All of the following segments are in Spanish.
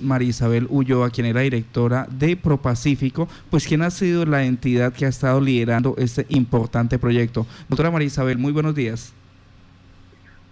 María Isabel Ulloa, quien era directora de ProPacífico, pues quien ha sido la entidad que ha estado liderando este importante proyecto. Doctora María Isabel, muy buenos días.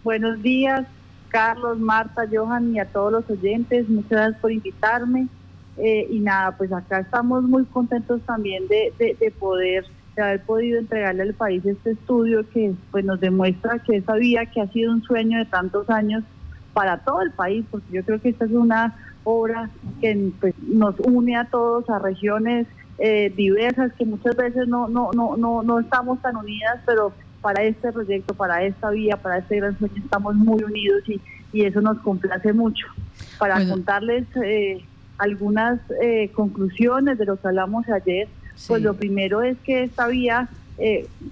Buenos días, Carlos, Marta, Johan y a todos los oyentes. Muchas gracias por invitarme. Eh, y nada, pues acá estamos muy contentos también de, de, poder de haber podido entregarle al país este estudio que pues nos demuestra que esa vía que ha sido un sueño de tantos años para todo el país, porque yo creo que esta es una obra que pues, nos une a todos, a regiones eh, diversas que muchas veces no, no, no, no, no estamos tan unidas, pero para este proyecto, para esta vía, para este gran sueño estamos muy unidos y, y eso nos complace mucho. Para contarles eh, algunas eh, conclusiones de lo que hablamos ayer, pues lo primero es que esta vía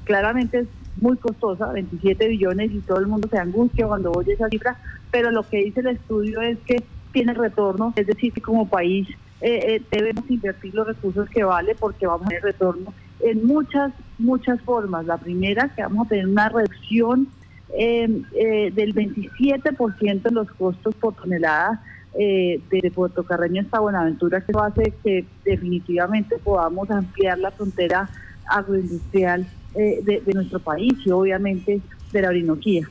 claramente es muy costosa, 27 billones y todo el mundo se angustia cuando oye esa cifra, pero lo que dice el estudio es que tiene retorno, es decir, que como país eh, eh, debemos invertir los recursos que vale porque vamos a tener retorno en muchas, muchas formas. La primera, que vamos a tener una reducción em, eh, del 27% de los costos por tonelada eh, de Puerto Carreño hasta Buenaventura, que hace que definitivamente podamos ampliar la frontera agroindustrial de, de nuestro país y obviamente de la Orinoquía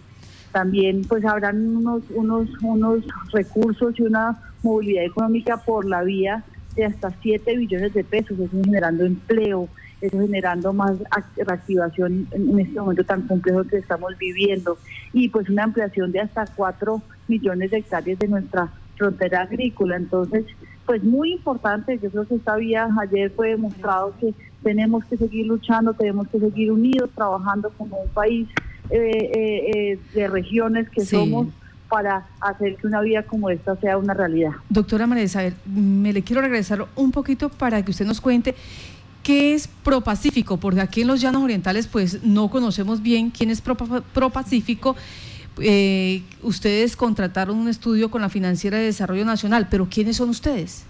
también pues habrán unos, unos, unos recursos y una movilidad económica por la vía de hasta 7 billones de pesos, eso generando empleo, eso generando más reactivación en, este momento tan complejo que estamos viviendo y pues una ampliación de hasta 4 millones de hectáreas de nuestra frontera agrícola. Entonces, pues muy importante, yo creo que esta vía ayer fue demostrado que tenemos que seguir luchando, tenemos que seguir unidos, trabajando como un país eh, eh, eh, de regiones que somos para hacer que una vida como esta sea una realidad. Doctora María Isabel, me le quiero regresar un poquito para que usted nos cuente qué es ProPacífico, porque aquí en los Llanos Orientales pues no conocemos bien quién es ProPacífico. Eh, ustedes contrataron un estudio con la Financiera de Desarrollo Nacional, pero ¿quiénes son ustedes?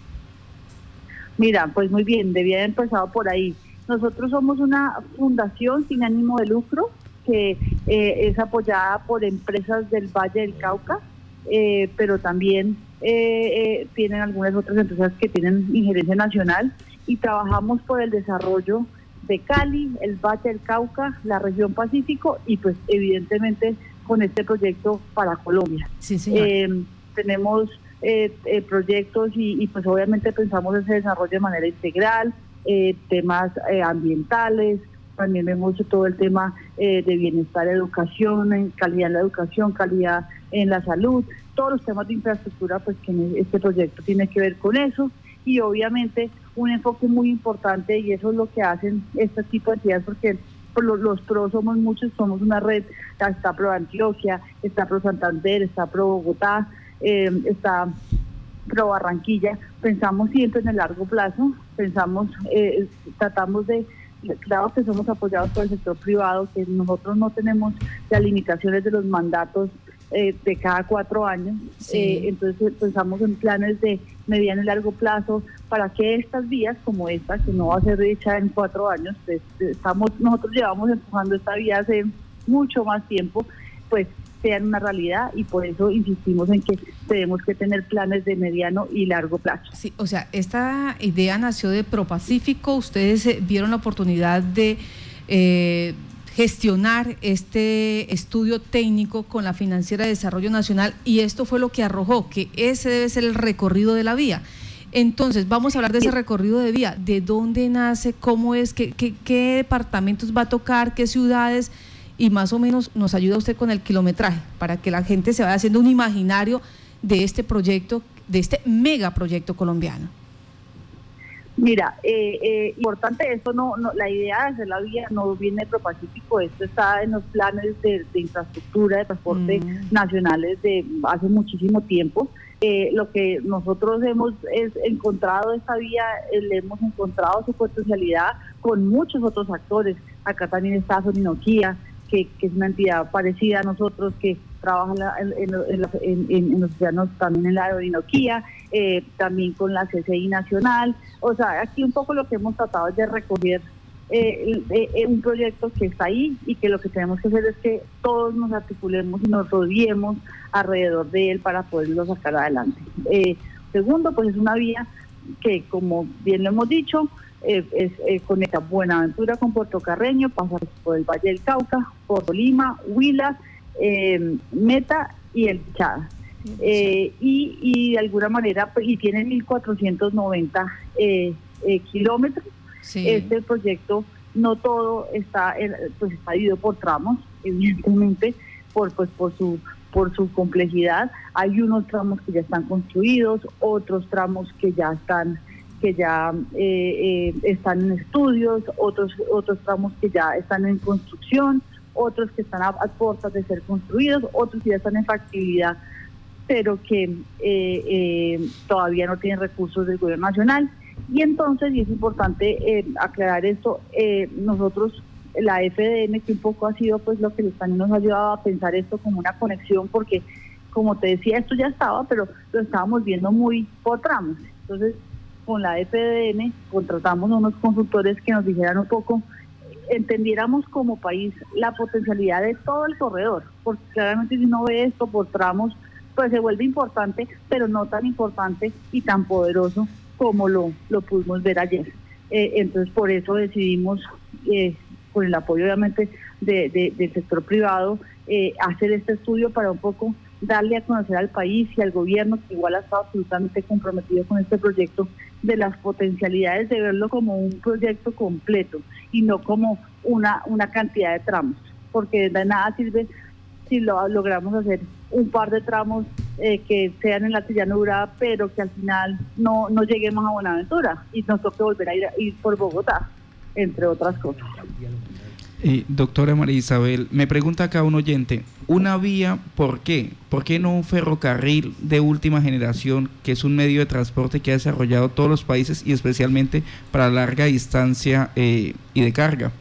Mira, pues muy bien, debía haber empezado por ahí. Nosotros somos una fundación sin ánimo de lucro que eh, es apoyada por empresas del Valle del Cauca, eh, pero también eh, tienen algunas otras empresas que tienen injerencia nacional y trabajamos por el desarrollo de Cali, el Valle del Cauca, la región Pacífico y pues evidentemente con este proyecto para Colombia. Sí, tenemos proyectos y, y, pues obviamente pensamos ese desarrollo de manera integral, temas ambientales, también hecho todo el tema eh, de bienestar, educación, calidad en la educación, calidad en la salud, todos los temas de infraestructura, pues que este proyecto tiene que ver con eso. Y obviamente un enfoque muy importante y eso es lo que hacen este tipo de entidades porque los, los PRO somos muchos, somos una red, está Pro Antioquia, está Pro Santander, está Pro Bogotá, eh, está Pro Barranquilla, pensamos siempre en el largo plazo, pensamos, eh, tratamos de claro que somos apoyados por el sector privado, que nosotros no tenemos las limitaciones de los mandatos eh, de cada cuatro años. Eh, entonces pensamos en planes de mediano y largo plazo para que estas vías como esta, que no va a ser hecha en cuatro años, pues, estamos nosotros llevamos empujando esta vía hace mucho más tiempo, pues sean una realidad y por eso insistimos en que tenemos que tener planes de mediano y largo plazo. Sí, o sea, esta idea nació de ProPacífico, ustedes eh, vieron la oportunidad de eh, gestionar este estudio técnico con la Financiera de Desarrollo Nacional y esto fue lo que arrojó, que ese debe ser el recorrido de la vía. Entonces, vamos a hablar de ese recorrido de vía, de dónde nace, cómo es, qué, qué, qué departamentos va a tocar, qué ciudades y más o menos nos ayuda usted con el kilometraje para que la gente se vaya haciendo un imaginario de este proyecto, de este megaproyecto colombiano. Mira, eh, eh, importante esto, no, no, la idea de hacer la vía no viene de ProPacífico, esto está en los planes de, infraestructura, de transporte mm. nacionales de hace muchísimo tiempo. Eh, lo que nosotros hemos es encontrado esta vía, eh, le hemos encontrado su potencialidad con muchos otros actores. Acá también está Soninoquía, que, es una entidad parecida a nosotros que trabaja en, los océanos también en la aerolinoquía, eh, también con la CCI Nacional. O sea, aquí un poco lo que hemos tratado es de recoger eh, eh, un proyecto que está ahí y que lo que tenemos que hacer es que todos nos articulemos y nos rodeemos alrededor de él para poderlo sacar adelante. segundo, pues es una vía que, como bien lo hemos dicho, eh, es, eh, conecta Buenaventura con Puerto Carreño, pasa por el Valle del Cauca, por Lima, Huila, eh, Meta y el Chada. y, y de alguna manera, pues, y tiene 1.490 kilómetros. Este proyecto no todo está pues está dividido por tramos, evidentemente, por pues por su por su complejidad. Hay unos tramos que ya están construidos, otros tramos que ya están que ya eh, eh, están en estudios, otros otros tramos que ya están en construcción, otros que están a, puertas de ser construidos, otros que ya están en factibilidad, pero que eh, todavía no tienen recursos del gobierno nacional. Y entonces, y es importante aclarar esto, nosotros la FDN, que un poco ha sido pues lo que también nos ha ayudado a pensar esto como una conexión, porque como te decía, esto ya estaba, pero lo estábamos viendo muy por tramos. Entonces, con la FDN contratamos a unos consultores que nos dijeran un poco, entendiéramos como país la potencialidad de todo el corredor, porque claramente si uno ve esto por tramos, pues se vuelve importante, pero no tan importante y tan poderoso como lo, lo pudimos ver ayer. Eh, entonces, por eso decidimos eh, con el apoyo obviamente de, del sector privado, eh, hacer este estudio para un poco darle a conocer al país y al gobierno, que igual ha estado absolutamente comprometido con este proyecto, de las potencialidades de verlo como un proyecto completo y no como una, una cantidad de tramos, porque de nada sirve si lo logramos hacer un par de tramos eh, que sean en la llanura, pero que al final no, no lleguemos a Buenaventura y nos toque volver a ir, a ir por Bogotá, entre otras cosas. Eh, doctora María Isabel, me pregunta acá un oyente, ¿una vía por qué? ¿Por qué no un ferrocarril de última generación, que es un medio de transporte que ha desarrollado todos los países y especialmente para larga distancia eh, y de carga?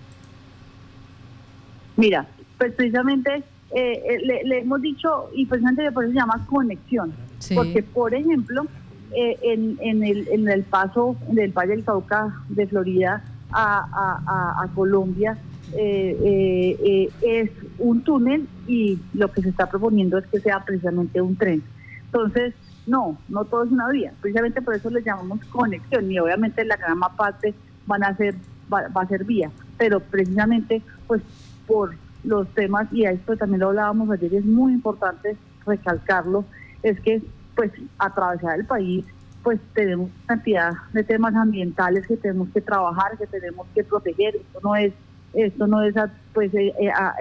Mira, pues precisamente eh, le, hemos dicho, y precisamente por eso se llama conexión, porque por ejemplo, en, en, el, en el paso del Valle del Cauca de Florida a, a Colombia, eh, eh, es un túnel y lo que se está proponiendo es que sea precisamente un tren. Entonces, no, no todo es una vía. Precisamente por eso le llamamos conexión y obviamente la gran parte van a ser va, a ser vía, pero precisamente pues por los temas y a esto también lo hablábamos ayer es muy importante recalcarlo es que pues atravesar el país pues tenemos cantidad de temas ambientales que tenemos que trabajar, que tenemos que proteger. Esto no es esto no es pues eh,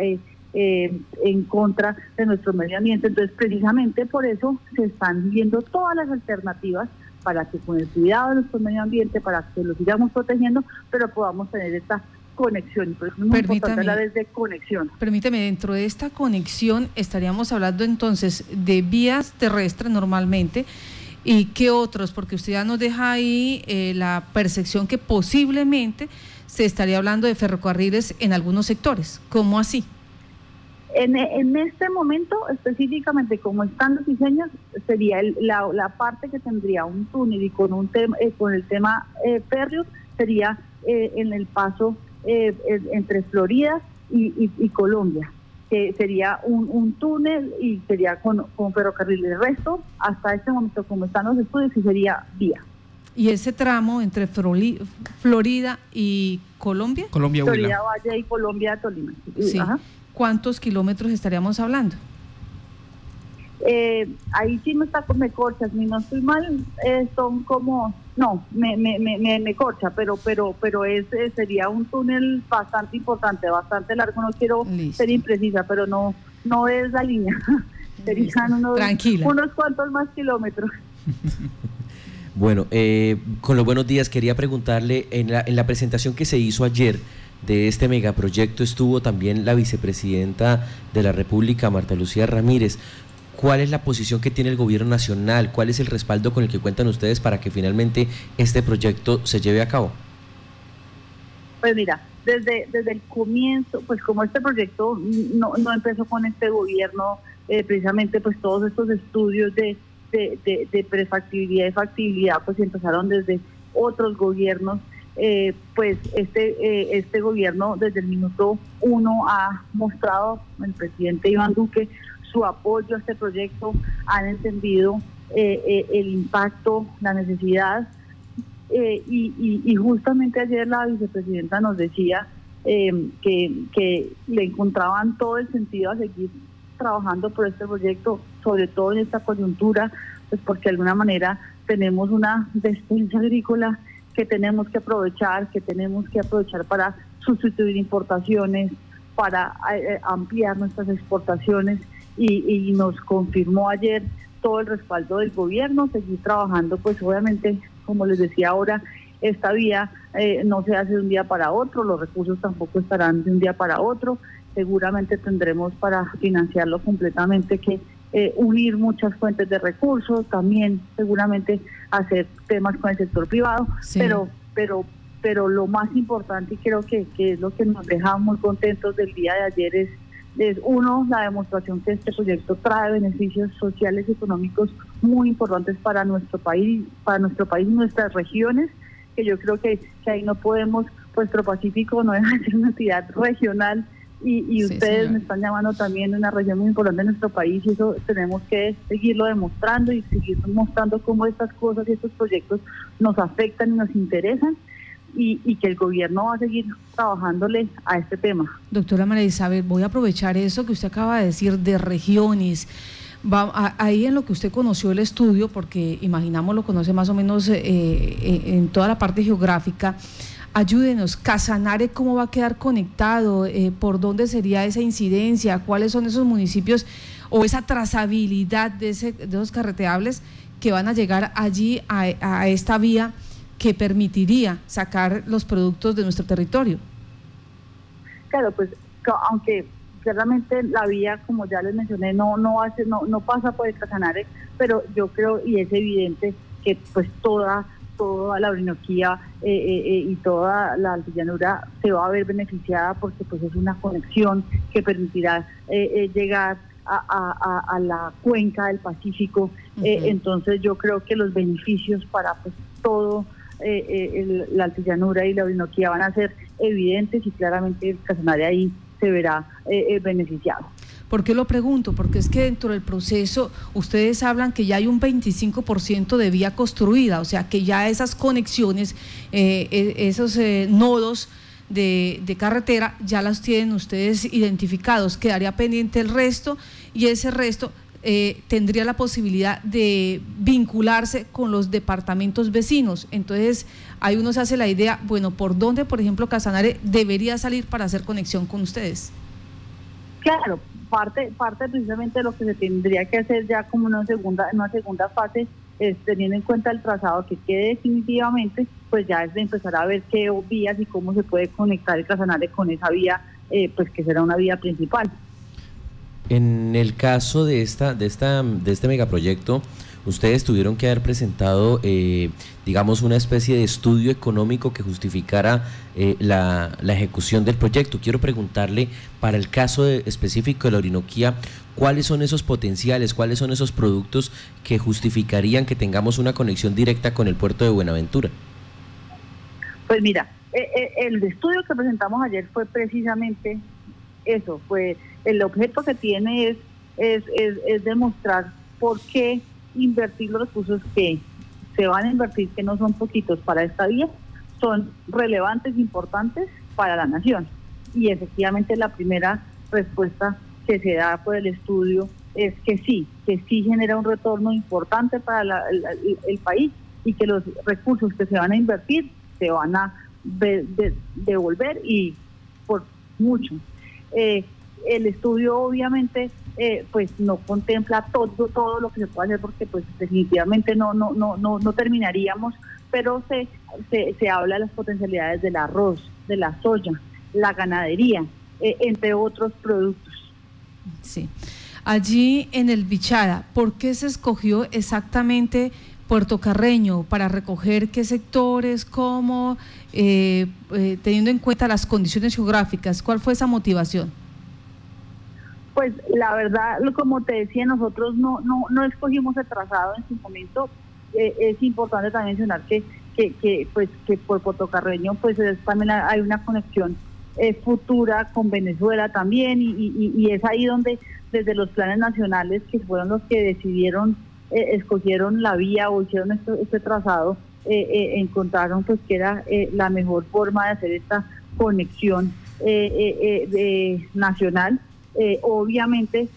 eh, eh, en contra de nuestro medio ambiente. Entonces, precisamente por eso se están viendo todas las alternativas para que con el cuidado de nuestro medio ambiente, para que lo sigamos protegiendo, pero podamos tener esta conexión. Por eso es muy importante hablar desde conexión. Permíteme, dentro de esta conexión estaríamos hablando entonces de vías terrestres normalmente. ¿Y qué otros? Porque usted ya nos deja ahí la percepción que posiblemente se estaría hablando de ferrocarriles en algunos sectores. ¿Cómo así? En, este momento, específicamente como están los diseños, sería la, parte que tendría un túnel y con, un tema, eh, con el tema eh, sería eh, en el paso entre Florida y, Colombia, que sería un, túnel y sería con, con ferrocarril. El resto, hasta este momento, como están los estudios, sería vía. ¿Y ese tramo entre Florida y Colombia? Colombia, Florida Valle y Colombia Tolima. Sí. ¿Cuántos kilómetros estaríamos hablando? Eh, ahí sí me está me corcha, si no estoy mal, eh, son como, no, me, me, me, me, corcha, pero pero pero es, eh, sería un túnel bastante importante, bastante largo, no quiero ser imprecisa, pero no no es la línea, serían unos, unos cuantos más kilómetros. Bueno, eh, con los buenos días quería preguntarle, en la, en la presentación que se hizo ayer de este megaproyecto estuvo también la vicepresidenta de la República, Marta Lucía Ramírez. ¿Cuál es la posición que tiene el gobierno nacional? ¿Cuál es el respaldo con el que cuentan ustedes para que finalmente este proyecto se lleve a cabo? Pues mira, desde, desde el comienzo, pues como este proyecto no, no empezó con este gobierno, eh, precisamente pues todos estos estudios de de, de, prefactibilidad y factibilidad pues empezaron desde otros gobiernos. Eh, pues este eh, este gobierno desde el minuto uno ha mostrado el presidente Iván Duque su apoyo a este proyecto, han entendido el impacto, la necesidad. y, justamente ayer la vicepresidenta nos decía que le encontraban todo el sentido a seguir trabajando por este proyecto, sobre todo en esta coyuntura, pues porque de alguna manera tenemos una despensa agrícola que tenemos que aprovechar, que tenemos que aprovechar para sustituir importaciones, para eh, ampliar nuestras exportaciones. Y, nos confirmó ayer todo el respaldo del gobierno, seguir trabajando, pues obviamente, como les decía ahora, esta vía eh, no se hace de un día para otro, los recursos tampoco estarán de un día para otro, seguramente tendremos para financiarlo completamente que eh, unir muchas fuentes de recursos, también seguramente hacer temas con el sector privado, pero pero pero lo más importante y creo que, es lo que nos deja muy contentos del día de ayer es, es uno, la demostración que este proyecto trae beneficios sociales y económicos muy importantes para nuestro país, para nuestro país y nuestras regiones, que yo creo que, que ahí no podemos, pues Pacífico no deja de ser una entidad regional y, ustedes me están llamando también una región muy importante de nuestro país y eso tenemos que seguirlo demostrando y seguir mostrando cómo estas cosas y estos proyectos nos afectan y nos interesan y, que el gobierno va a seguir trabajándole a este tema. Doctora María Isabel, voy a aprovechar eso que usted acaba de decir de regiones. Va, ahí en lo que usted conoció el estudio, porque imaginamos lo conoce más o menos eh, eh, en toda la parte geográfica, ayúdenos, Casanare, ¿cómo va a quedar conectado? Eh, ¿Por dónde sería esa incidencia? ¿Cuáles son esos municipios o esa trazabilidad de, ese, de esos carreteables que van a llegar allí a, esta vía que permitiría sacar los productos de nuestro territorio? Claro, pues aunque claramente la vía, como ya les mencioné, no no hace, no, no pasa por el Casanare, pero yo creo y es evidente que pues toda toda la Orinoquía eh, eh, eh, y toda la altillanura se va a ver beneficiada porque pues es una conexión que permitirá llegar a, la cuenca del Pacífico. entonces yo creo que los beneficios para pues todo la altillanura y la Orinoquía van a ser evidentes y claramente el Casanare ahí se verá beneficiado. ¿Por qué lo pregunto? Porque es que dentro del proceso ustedes hablan que ya hay un 25% de vía construida, o sea que ya esas conexiones, eh, e, esos eh, nodos de, carretera ya las tienen ustedes identificados. Quedaría pendiente el resto y ese resto eh, tendría la posibilidad de vincularse con los departamentos vecinos. Entonces, ahí uno se hace la idea, bueno, ¿por dónde, por ejemplo, Casanare debería salir para hacer conexión con ustedes? Claro, parte, parte precisamente de lo que se tendría que hacer ya como una segunda, una segunda fase es teniendo en cuenta el trazado que quede definitivamente, pues ya es de empezar a ver qué vías y cómo se puede conectar el Casanare con esa vía, eh, pues que será una vía principal. En el caso de esta, de esta, de este megaproyecto, ustedes tuvieron que haber presentado, eh, digamos, una especie de estudio económico que justificara eh, la, ejecución del proyecto. Quiero preguntarle, para el caso específico de la Orinoquía, ¿cuáles son esos potenciales, cuáles son esos productos que justificarían que tengamos una conexión directa con el puerto de Buenaventura? Pues mira, eh, el estudio que presentamos ayer fue precisamente eso, fue el objeto que tiene es, es, es demostrar por qué invertir los recursos que se van a invertir, que no son poquitos para esta vía, son relevantes, importantes para la nación. Y efectivamente la primera respuesta que se da por el estudio es que sí, que sí genera un retorno importante para el, país y que los recursos que se van a invertir se van a devolver y por mucho. Eh, el estudio obviamente eh, pues no contempla todo todo lo que se puede hacer porque pues definitivamente no no no no no terminaríamos pero se, se, habla de las potencialidades del arroz de la soya la ganadería eh, entre otros productos. Sí. Allí en el Bichara ¿por qué se escogió exactamente Puerto Carreño para recoger qué sectores cómo eh, teniendo en cuenta las condiciones geográficas cuál fue esa motivación pues la verdad, como te decía, nosotros no, no, no escogimos el trazado en su momento. Eh, es importante también mencionar que, que, que, pues, que por Carreño pues también hay una conexión eh, futura con Venezuela también y, es ahí donde desde los planes nacionales que fueron los que decidieron escogieron la vía o hicieron este, este trazado, encontraron pues que era la mejor forma de hacer esta conexión nacional. Obviamente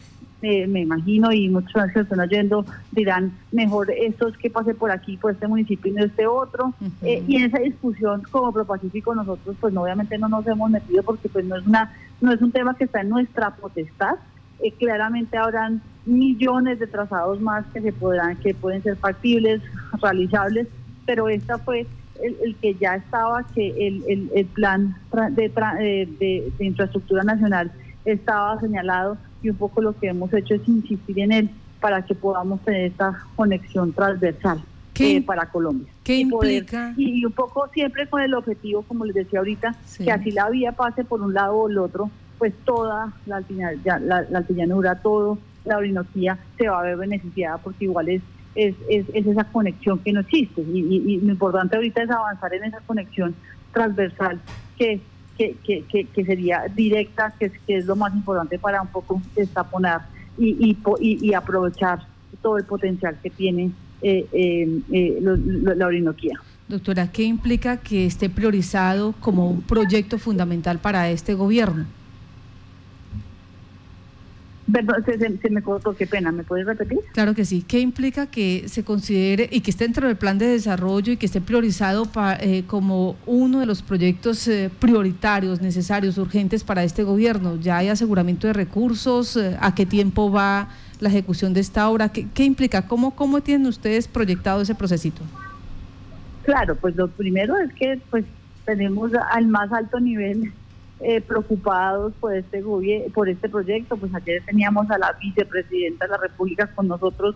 me imagino, y muchos que están oyendo dirán, mejor esto es que pase por aquí, por este municipio y no este otro. Eh, y en esa discusión, como ProPacífico, nosotros pues obviamente no nos hemos metido porque pues no es, una, no es un tema que está en nuestra potestad. Eh, claramente habrán millones de trazados más que se podrán, que pueden ser factibles, realizables, pero esta fue el, que ya estaba, que el, el, plan de, de, de infraestructura nacional estaba señalado y un poco lo que hemos hecho es insistir en él para que podamos tener esta conexión transversal eh, para Colombia. ¿Qué implica? y, un poco siempre con el objetivo, como les decía ahorita, que así la vía pase por un lado o el otro, pues toda la, la, la altillanura, todo la Orinoquía se va a ver beneficiada porque igual es es, es, esa conexión que no existe y, lo importante ahorita es avanzar en esa conexión transversal que que, que, que, sería directa, que es, que es lo más importante para un poco destaponar y, y, y, aprovechar todo el potencial que tiene eh, eh, eh la Orinoquía. Doctora, ¿qué implica que esté priorizado como un proyecto fundamental para este gobierno? Perdón, se, me cortó, qué pena, ¿me puedes repetir? Claro que sí. ¿Qué implica que se considere y que esté dentro del plan de desarrollo y que esté priorizado eh, como uno de los proyectos eh, prioritarios, necesarios, urgentes para este gobierno? ¿Ya hay aseguramiento de recursos? Eh, ¿A qué tiempo va la ejecución de esta obra? ¿Qué, qué implica? ¿Cómo, ¿Cómo tienen ustedes proyectado ese procesito? Claro, pues lo primero es que pues tenemos al más alto nivel eh, preocupados por este por este proyecto. Pues ayer teníamos a la vicepresidenta de la República con nosotros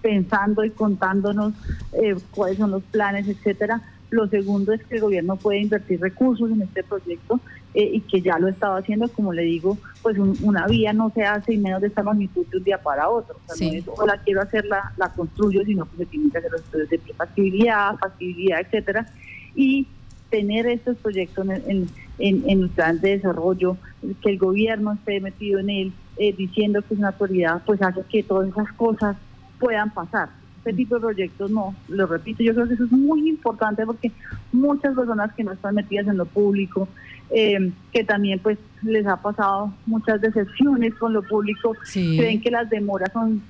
pensando y contándonos eh, cuáles son los planes, etcétera. Lo segundo es que el gobierno puede invertir recursos en este proyecto eh, y que ya lo estaba haciendo, como le digo, pues una vía no se hace y menos de esta magnitud de un día para otro. O sea, no es, o la quiero hacer, la, la construyo, sino que se tienen que hacer los estudios de factibilidad, factibilidad, etcétera. Y tener estos proyectos en, en, en, el plan de desarrollo, que el gobierno esté metido en él, eh, diciendo que es una autoridad, pues hace que todas esas cosas puedan pasar. Este tipo de proyectos no, lo repito, yo creo que eso es muy importante porque muchas personas que no están metidas en lo público, eh, que también pues les ha pasado muchas decepciones con lo público, creen que las demoras son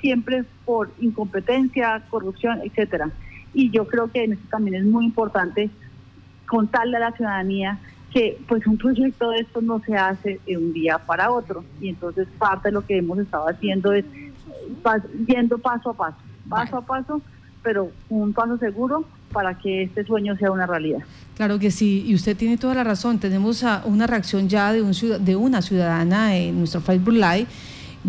siempre por incompetencia, corrupción, etcétera. Y yo creo que en eso también es muy importante contarle a la ciudadanía que pues un proyecto de esto no se hace de un día para otro y entonces parte de lo que hemos estado haciendo es yendo paso a paso, paso a paso, pero un paso seguro para que este sueño sea una realidad. Claro que sí, y usted tiene toda la razón. Tenemos una reacción ya de, un, de una ciudadana en nuestro Facebook Live,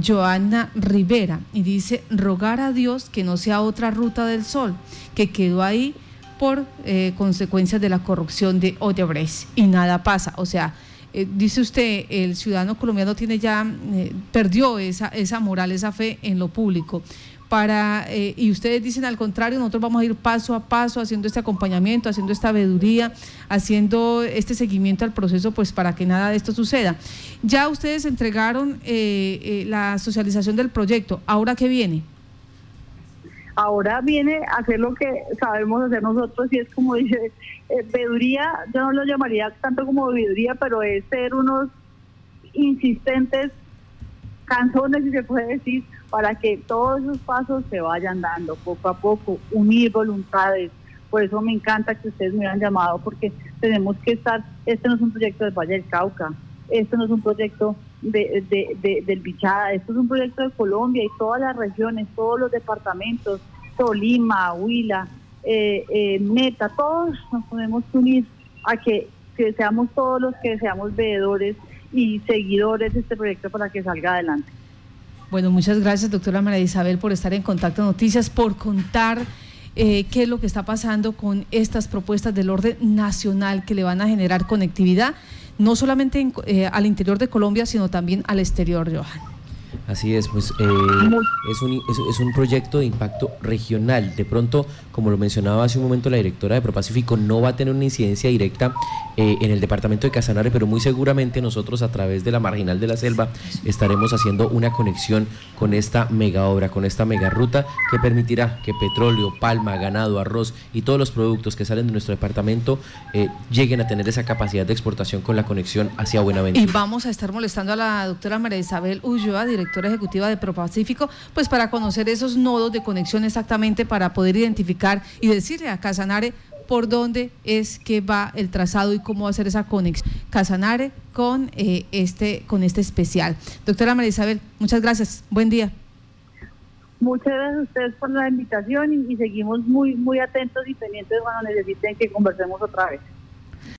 Joana Rivera, y dice, rogar a Dios que no sea otra ruta del sol, que quedó ahí por eh, consecuencias de la corrupción de Odebrecht y nada pasa. O sea, eh, dice usted, el ciudadano colombiano tiene ya, eh, perdió esa, esa moral, esa fe en lo público. Para, y ustedes dicen al contrario, nosotros vamos a ir paso a paso haciendo este acompañamiento, haciendo esta veeduría, haciendo este seguimiento al proceso, pues para que nada de esto suceda. Ya ustedes entregaron la socialización del proyecto, ¿ahora qué viene? Ahora viene a hacer lo que sabemos hacer nosotros y es como dice, eh, yo no lo llamaría tanto como veeduría, pero es ser unos insistentes canzones, si se puede decir, para que todos esos pasos se vayan dando poco a poco, unir voluntades. Por eso me encanta que ustedes me hayan llamado, porque tenemos que estar, este no es un proyecto del Valle del Cauca, este no es un proyecto de, de, del Bichada. Esto es un proyecto de Colombia y todas las regiones, todos los departamentos, Tolima, Huila, eh, eh, Meta, todos nos podemos unir a que, seamos todos los que seamos veedores y seguidores de este proyecto para que salga adelante. Bueno, muchas gracias, doctora María Isabel, por estar en Contacto Noticias, por contar eh, qué es lo que está pasando con estas propuestas del orden nacional que le van a generar conectividad no solamente eh, al interior de Colombia, sino también al exterior, Johan. Así es, pues eh, es, un, es, un proyecto de impacto regional. De pronto, como lo mencionaba hace un momento la directora de ProPacífico, no va a tener una incidencia directa en el departamento de Casanare, pero muy seguramente nosotros a través de la Marginal de la Selva estaremos haciendo una conexión con esta mega obra, con esta mega ruta que permitirá que petróleo, palma, ganado, arroz y todos los productos que salen de nuestro departamento eh, lleguen a tener esa capacidad de exportación con la conexión hacia Buenaventura. Y vamos a estar molestando a la doctora María Isabel Ulloa, directora ejecutiva de ProPacífico, pues para conocer esos nodos de conexión exactamente para poder identificar y decirle a Casanare por dónde es que va el trazado y cómo va a ser esa conexión Casanare con eh, este con este especial. Doctora María Isabel, muchas gracias. Buen día. Muchas gracias a ustedes por la invitación y, y seguimos muy muy atentos y pendientes cuando necesiten que conversemos otra vez.